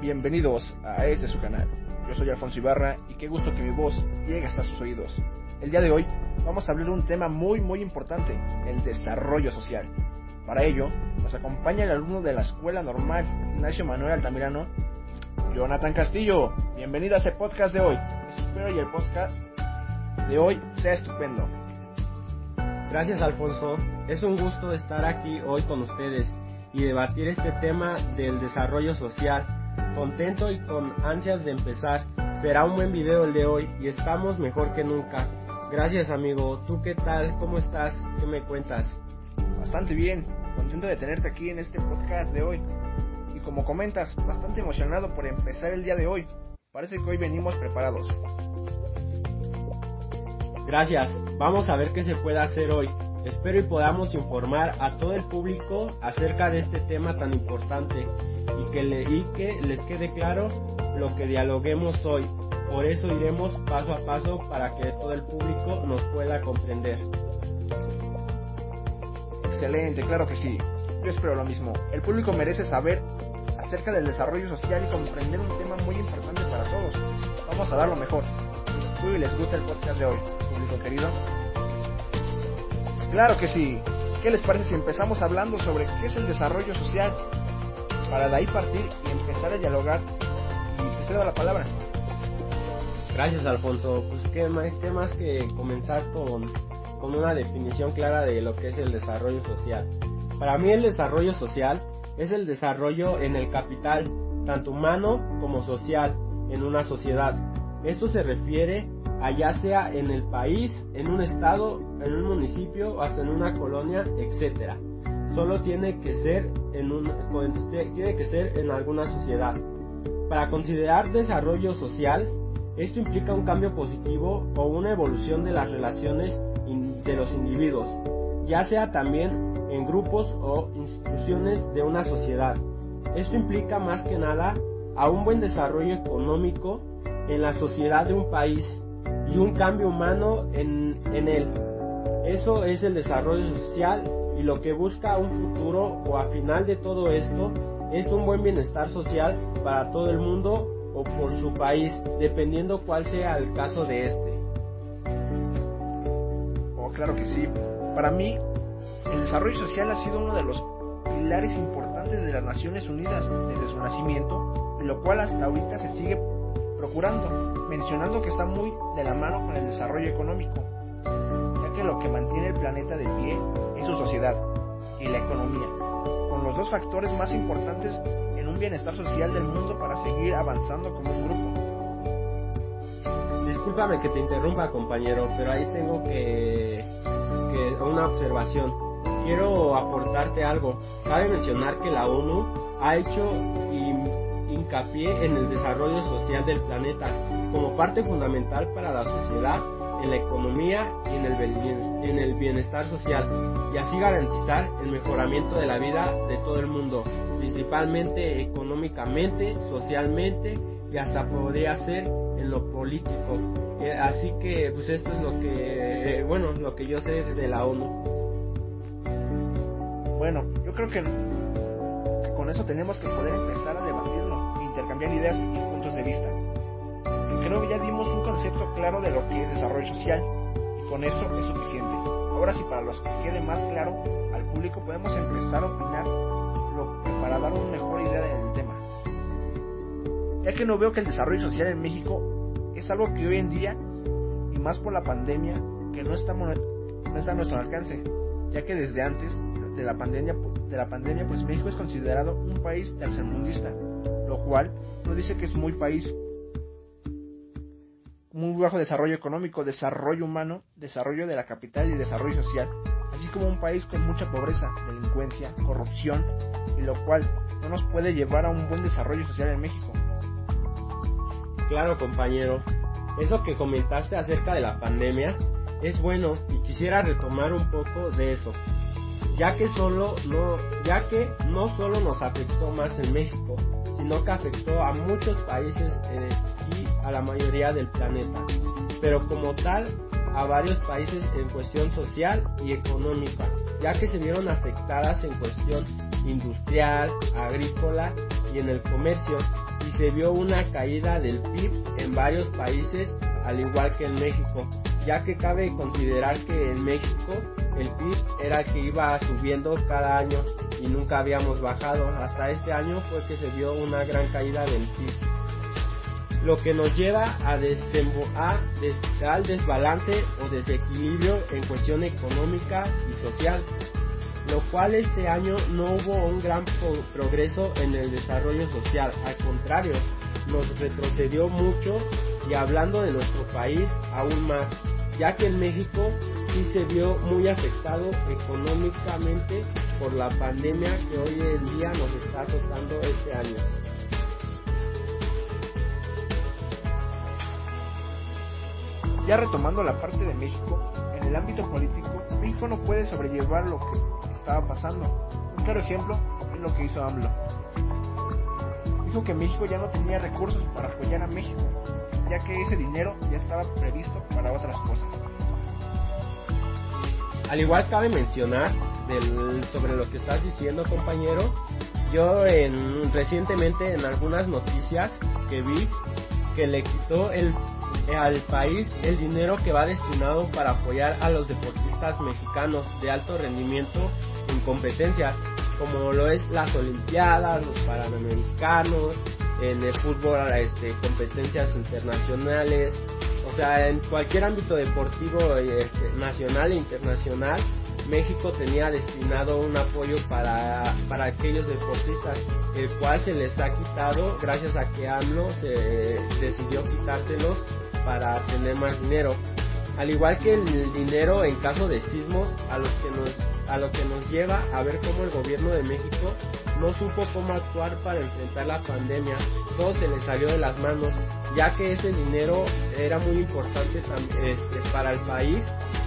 Bienvenidos a este su canal. Yo soy Alfonso Ibarra y qué gusto que mi voz llegue hasta sus oídos. El día de hoy vamos a hablar de un tema muy muy importante, el desarrollo social. Para ello, nos acompaña el alumno de la Escuela Normal Ignacio Manuel Altamirano, Jonathan Castillo. Bienvenido a este podcast de hoy. Espero y el podcast de hoy sea estupendo. Gracias Alfonso, es un gusto estar aquí hoy con ustedes y debatir este tema del desarrollo social. Contento y con ansias de empezar. Será un buen video el de hoy y estamos mejor que nunca. Gracias amigo, ¿tú qué tal? ¿Cómo estás? ¿Qué me cuentas? Bastante bien, contento de tenerte aquí en este podcast de hoy. Y como comentas, bastante emocionado por empezar el día de hoy. Parece que hoy venimos preparados. Gracias, vamos a ver qué se puede hacer hoy. Espero y podamos informar a todo el público acerca de este tema tan importante y que, les quede claro lo que dialoguemos hoy. Por eso iremos paso a paso para que todo el público nos pueda comprender. Excelente, claro que sí. Yo espero lo mismo. El público merece saber acerca del desarrollo social y comprender un tema muy importante para todos. Vamos a dar lo mejor. Espero y les gusta el podcast de hoy, público querido. Claro que sí. ¿Qué les parece si empezamos hablando sobre qué es el desarrollo social? Para de ahí partir y empezar a dialogar y te la palabra. Gracias Alfonso. Pues qué más, qué más que comenzar con, con una definición clara de lo que es el desarrollo social. Para mí el desarrollo social es el desarrollo en el capital, tanto humano como social, en una sociedad. Esto se refiere allá sea en el país, en un estado, en un municipio hasta en una colonia, etcétera. Solo tiene que ser en un tiene que ser en alguna sociedad. Para considerar desarrollo social, esto implica un cambio positivo o una evolución de las relaciones de los individuos, ya sea también en grupos o instituciones de una sociedad. Esto implica más que nada a un buen desarrollo económico en la sociedad de un país y un cambio humano en, en él. Eso es el desarrollo social y lo que busca un futuro o a final de todo esto es un buen bienestar social para todo el mundo o por su país, dependiendo cuál sea el caso de este. Oh, claro que sí. Para mí, el desarrollo social ha sido uno de los pilares importantes de las Naciones Unidas desde su nacimiento, lo cual hasta ahorita se sigue procurando, mencionando que está muy de la mano con el desarrollo económico, ya que lo que mantiene el planeta de pie es su sociedad y la economía, con los dos factores más importantes en un bienestar social del mundo para seguir avanzando como un grupo. Discúlpame que te interrumpa compañero, pero ahí tengo que, que una observación. Quiero aportarte algo. Cabe mencionar que la ONU ha hecho hincapié en el desarrollo social del planeta como parte fundamental para la sociedad, en la economía y en el, en el bienestar social, y así garantizar el mejoramiento de la vida de todo el mundo, principalmente económicamente, socialmente y hasta podría ser en lo político. Eh, así que pues esto es lo que, eh, bueno, lo que yo sé de la ONU. Bueno, yo creo que, con eso tenemos que poder empezar a debatirlo intercambiar ideas y puntos de vista. Creo que ya dimos un concepto claro de lo que es desarrollo social y con eso es suficiente. Ahora sí, para los que quede más claro al público, podemos empezar a opinar lo para dar una mejor idea del tema. Ya que no veo que el desarrollo social en México es algo que hoy en día, y más por la pandemia, que no no está a nuestro alcance, ya que desde antes de la pandemia, de la pandemia pues México es considerado un país tercermundista, lo cual nos dice que es muy país muy bajo desarrollo económico, desarrollo humano, desarrollo de la capital y desarrollo social, así como un país con mucha pobreza, delincuencia, corrupción, y lo cual no nos puede llevar a un buen desarrollo social en México. Claro, compañero. Eso que comentaste acerca de la pandemia es bueno y quisiera retomar un poco de eso, ya que solo no, ya que no solo nos afectó más en México, sino que afectó a muchos países eh, y a la mayoría del planeta, pero como tal a varios países en cuestión social y económica, ya que se vieron afectadas en cuestión industrial, agrícola y en el comercio, y se vio una caída del PIB en varios países al igual que en México, ya que cabe considerar que en México el PIB era que iba subiendo cada año y nunca habíamos bajado. Hasta este año fue que se vio una gran caída del PIB. Lo que nos lleva a, a al desbalance o desequilibrio en cuestión económica y social, lo cual este año no hubo un gran progreso en el desarrollo social, al contrario, nos retrocedió mucho y hablando de nuestro país aún más, ya que en México sí se vio muy afectado económicamente por la pandemia que hoy en día nos está azotando este año. Ya retomando la parte de México, en el ámbito político, México no puede sobrellevar lo que estaba pasando. Un claro ejemplo es lo que hizo AMLO. Dijo que México ya no tenía recursos para apoyar a México, ya que ese dinero ya estaba previsto para otras cosas. Al igual cabe mencionar sobre lo que estás diciendo compañero, yo en, recientemente en algunas noticias que vi que le quitó el, al país el dinero que va destinado para apoyar a los deportistas mexicanos de alto rendimiento en competencias como lo es las olimpiadas, los panamericanos, en el fútbol este, competencias internacionales, o sea, en cualquier ámbito deportivo este, nacional e internacional, México tenía destinado un apoyo para, para aquellos deportistas, el cual se les ha quitado gracias a que AMLO se decidió quitárselos para tener más dinero. Al igual que el dinero en caso de sismos, a los que nos a lo que nos lleva a ver cómo el gobierno de México no supo cómo actuar para enfrentar la pandemia. Todo se le salió de las manos, ya que ese dinero era muy importante este, para el país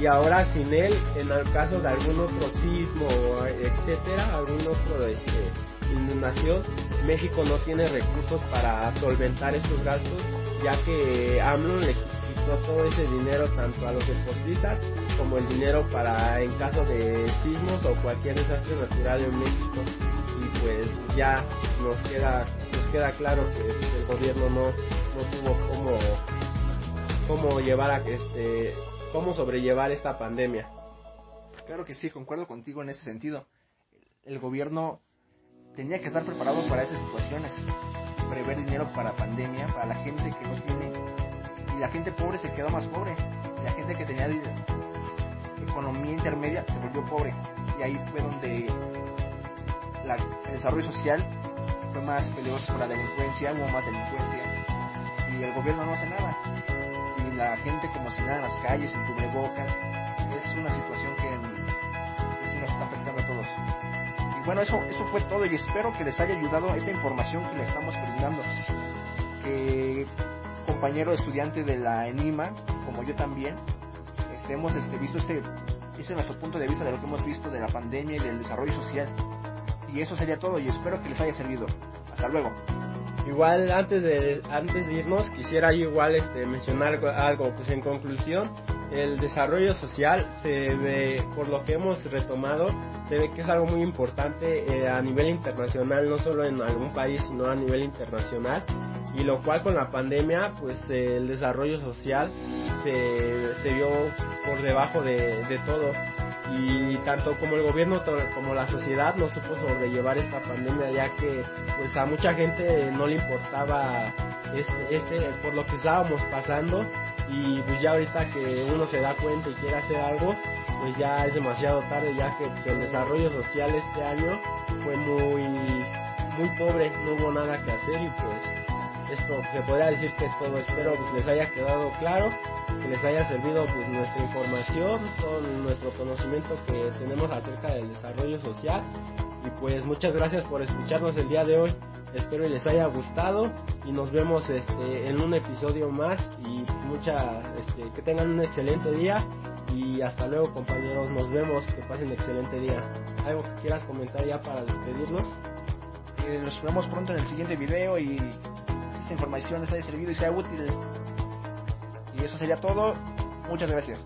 y ahora sin él, en el caso de algún otro sismo, etcétera, algún otro este, inundación, México no tiene recursos para solventar esos gastos, ya que AMLO le quitó todo ese dinero tanto a los deportistas como el dinero para en caso de sismos o cualquier desastre natural en México. Y pues ya nos queda nos queda claro que el gobierno no, no tuvo cómo cómo llevar a este cómo sobrellevar esta pandemia. Claro que sí, concuerdo contigo en ese sentido. El gobierno tenía que estar preparado para esas situaciones, prever dinero para pandemia, para la gente que no tiene y la gente pobre se quedó más pobre. La gente que tenía economía intermedia se volvió pobre y ahí fue donde el desarrollo social fue más peligroso por la delincuencia, hubo más delincuencia y el gobierno no hace nada la gente como si nada en las calles, en cubrebocas, es una situación que, sí nos está afectando a todos. Y bueno, eso, eso fue todo y espero que les haya ayudado esta información que le estamos brindando. Que compañero estudiante de la ENIMA, como yo también, hemos este, visto este, este es nuestro punto de vista de lo que hemos visto de la pandemia y del desarrollo social. Y eso sería todo y espero que les haya servido. Hasta luego. Igual antes de antes de irnos quisiera igual este mencionar algo pues en conclusión el desarrollo social se ve por lo que hemos retomado se ve que es algo muy importante eh, a nivel internacional no solo en algún país sino a nivel internacional y lo cual con la pandemia pues el desarrollo social se, se vio por debajo de, de todo y tanto como el gobierno como la sociedad no supo sobrellevar esta pandemia ya que pues a mucha gente no le importaba este, este por lo que estábamos pasando y pues ya ahorita que uno se da cuenta y quiere hacer algo pues ya es demasiado tarde ya que pues, el desarrollo social este año fue muy muy pobre no hubo nada que hacer y pues esto se podría decir que es todo. Espero pues, les haya quedado claro, que les haya servido pues, nuestra información, todo nuestro conocimiento que tenemos acerca del desarrollo social. Y pues muchas gracias por escucharnos el día de hoy. Espero les haya gustado y nos vemos este, en un episodio más y mucha, este, que tengan un excelente día y hasta luego compañeros, nos vemos, que pasen excelente día. ¿Algo que quieras comentar ya para despedirnos? Eh, nos vemos pronto en el siguiente video y información les haya servido y sea útil. Y eso sería todo. Muchas gracias.